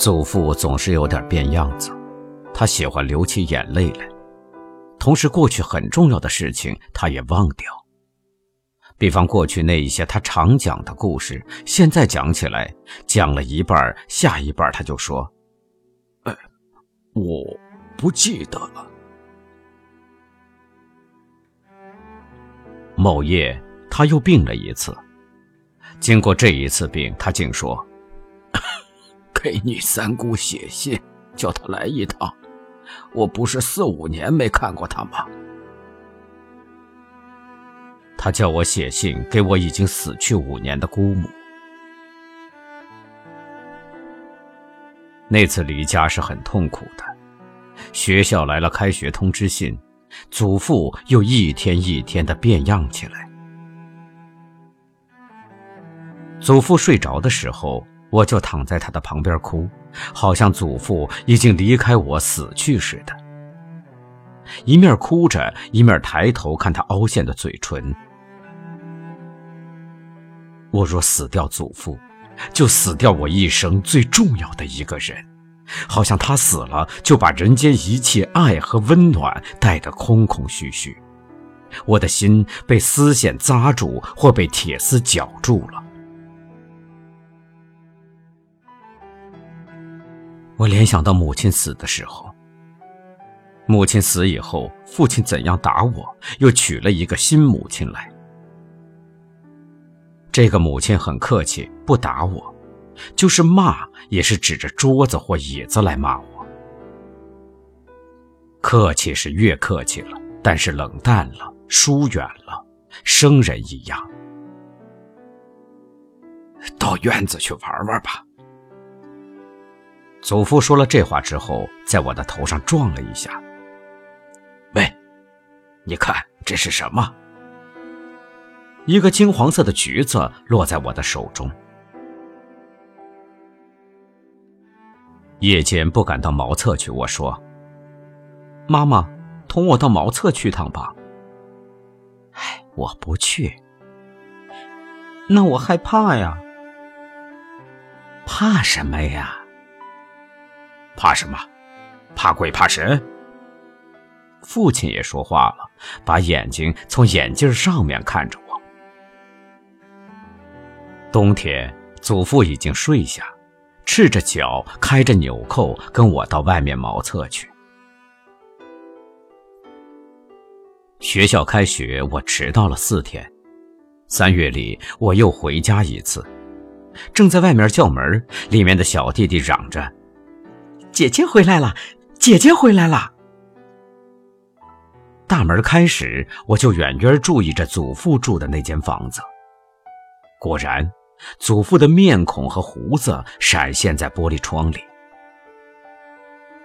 祖父总是有点变样子，他喜欢流起眼泪来，同时过去很重要的事情他也忘掉。比方过去那一些他常讲的故事，现在讲起来，讲了一半，下一半他就说：“哎，我不记得了。”某夜他又病了一次，经过这一次病，他竟说：“给你三姑写信，叫她来一趟。我不是四五年没看过她吗？”他叫我写信给我已经死去五年的姑母。那次离家是很痛苦的，学校来了开学通知信，祖父又一天一天的变样起来。祖父睡着的时候，我就躺在他的旁边哭，好像祖父已经离开我死去似的。一面哭着，一面抬头看他凹陷的嘴唇。我若死掉祖父，就死掉我一生最重要的一个人，好像他死了，就把人间一切爱和温暖带得空空虚虚。我的心被丝线扎住，或被铁丝绞住了。我联想到母亲死的时候，母亲死以后，父亲怎样打我，又娶了一个新母亲来。这个母亲很客气，不打我，就是骂也是指着桌子或椅子来骂我。客气是越客气了，但是冷淡了，疏远了，生人一样。到院子去玩玩吧。祖父说了这话之后，在我的头上撞了一下。喂，你看这是什么？一个金黄色的橘子落在我的手中。夜间不敢到茅厕去，我说：“妈妈，同我到茅厕去趟吧。”哎，我不去。那我害怕呀。怕什么呀？怕什么？怕鬼怕神？父亲也说话了，把眼睛从眼镜上面看着我。冬天，祖父已经睡下，赤着脚，开着纽扣，跟我到外面茅厕去。学校开学，我迟到了四天。三月里，我又回家一次，正在外面叫门，里面的小弟弟嚷着：“姐姐回来了，姐姐回来了！”大门开时，我就远远注意着祖父住的那间房子，果然。祖父的面孔和胡子闪现在玻璃窗里，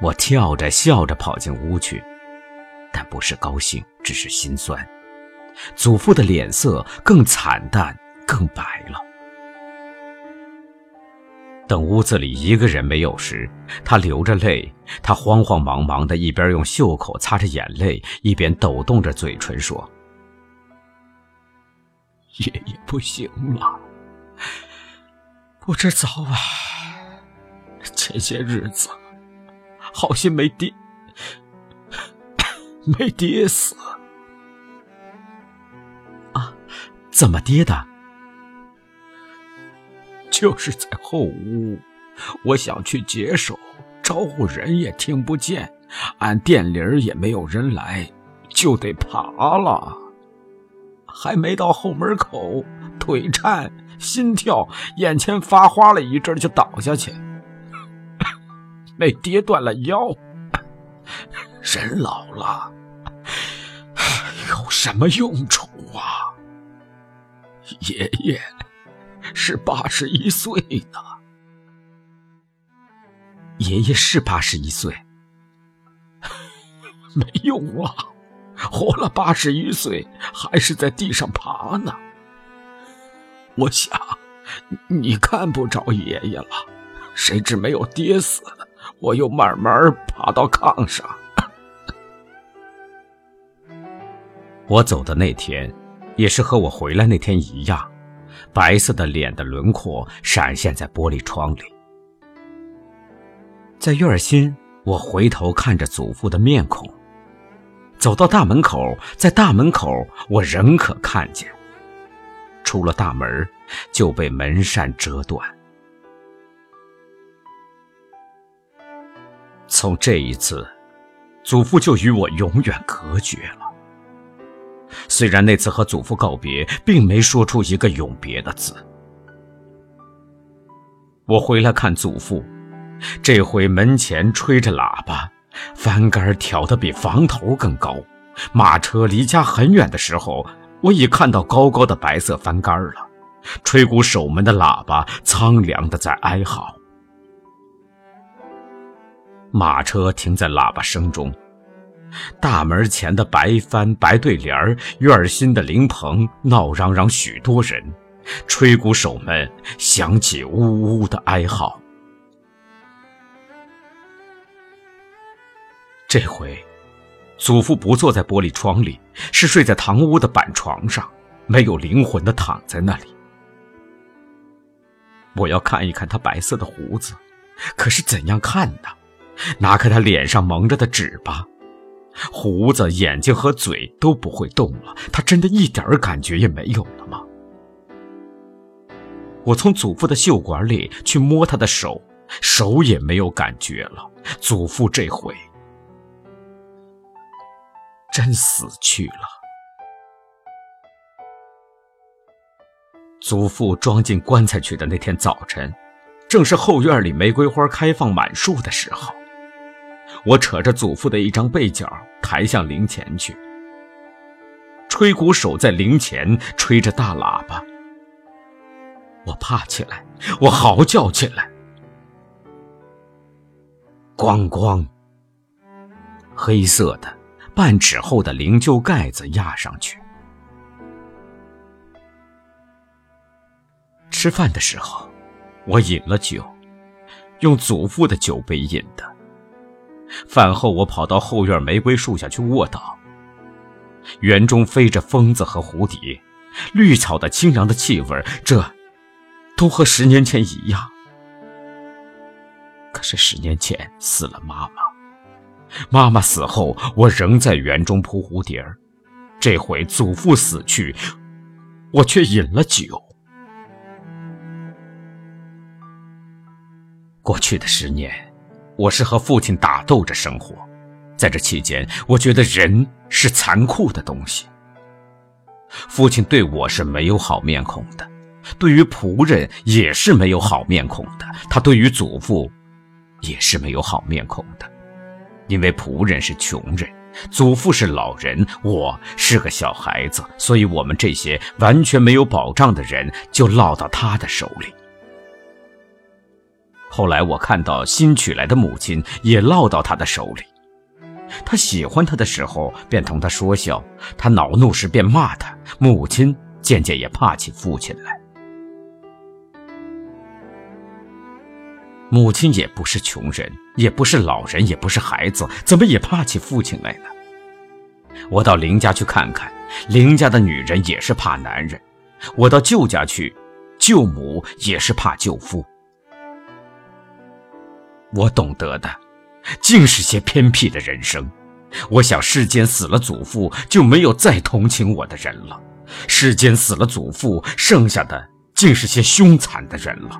我跳着笑着跑进屋去，但不是高兴，只是心酸。祖父的脸色更惨淡，更白了。等屋子里一个人没有时，他流着泪，他慌慌忙忙的，一边用袖口擦着眼泪，一边抖动着嘴唇说：“爷爷不行了。”不知早晚，前些日子好心没跌，没跌死啊？怎么跌的？就是在后屋，我想去解手，招呼人也听不见，按电铃也没有人来，就得爬了。还没到后门口，腿颤。心跳，眼前发花了一阵，就倒下去，没跌断了腰。人老了，有什么用处啊？爷爷是八十一岁呢。爷爷是八十一岁，没用啊，活了八十一岁，还是在地上爬呢。我想，你看不着爷爷了，谁知没有跌死，我又慢慢爬到炕上。我走的那天，也是和我回来那天一样，白色的脸的轮廓闪现在玻璃窗里。在院心，我回头看着祖父的面孔。走到大门口，在大门口，我仍可看见。出了大门，就被门扇折断。从这一次，祖父就与我永远隔绝了。虽然那次和祖父告别，并没说出一个永别的字。我回来看祖父，这回门前吹着喇叭，翻杆挑得比房头更高。马车离家很远的时候，我已看到高高的白色翻杆了。吹鼓守门的喇叭苍凉的在哀嚎。马车停在喇叭声中，大门前的白帆、白对联院心的灵棚闹嚷嚷，许多人，吹鼓手们响起呜呜的哀嚎。这回，祖父不坐在玻璃窗里，是睡在堂屋的板床上，没有灵魂的躺在那里。我要看一看他白色的胡子，可是怎样看呢？拿开他脸上蒙着的纸吧，胡子、眼睛和嘴都不会动了。他真的一点感觉也没有了吗？我从祖父的袖管里去摸他的手，手也没有感觉了。祖父这回真死去了。祖父装进棺材去的那天早晨，正是后院里玫瑰花开放满树的时候。我扯着祖父的一张被角，抬向灵前去。吹鼓手在灵前吹着大喇叭。我怕起来，我嚎叫起来。咣咣！黑色的半尺厚的灵柩盖子压上去。吃饭的时候，我饮了酒，用祖父的酒杯饮的。饭后，我跑到后院玫瑰树下去卧倒。园中飞着蜂子和蝴蝶，绿草的清凉的气味，这都和十年前一样。可是十年前死了妈妈，妈妈死后，我仍在园中扑蝴蝶儿。这回祖父死去，我却饮了酒。过去的十年。我是和父亲打斗着生活，在这期间，我觉得人是残酷的东西。父亲对我是没有好面孔的，对于仆人也是没有好面孔的。他对于祖父，也是没有好面孔的，因为仆人是穷人，祖父是老人，我是个小孩子，所以我们这些完全没有保障的人就落到他的手里。后来我看到新娶来的母亲也落到他的手里，他喜欢他的时候便同他说笑，他恼怒时便骂他。母亲渐渐也怕起父亲来。母亲也不是穷人，也不是老人，也不是孩子，怎么也怕起父亲来呢？我到林家去看看，林家的女人也是怕男人；我到舅家去，舅母也是怕舅父。我懂得的，竟是些偏僻的人生。我想，世间死了祖父，就没有再同情我的人了；世间死了祖父，剩下的竟是些凶残的人了。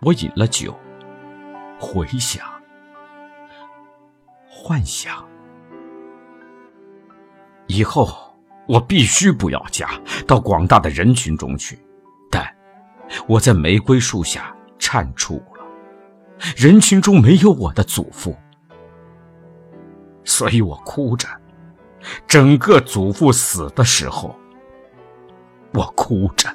我饮了酒，回想，幻想，以后我必须不要家，到广大的人群中去。但我在玫瑰树下。颤出了，人群中没有我的祖父，所以我哭着。整个祖父死的时候，我哭着。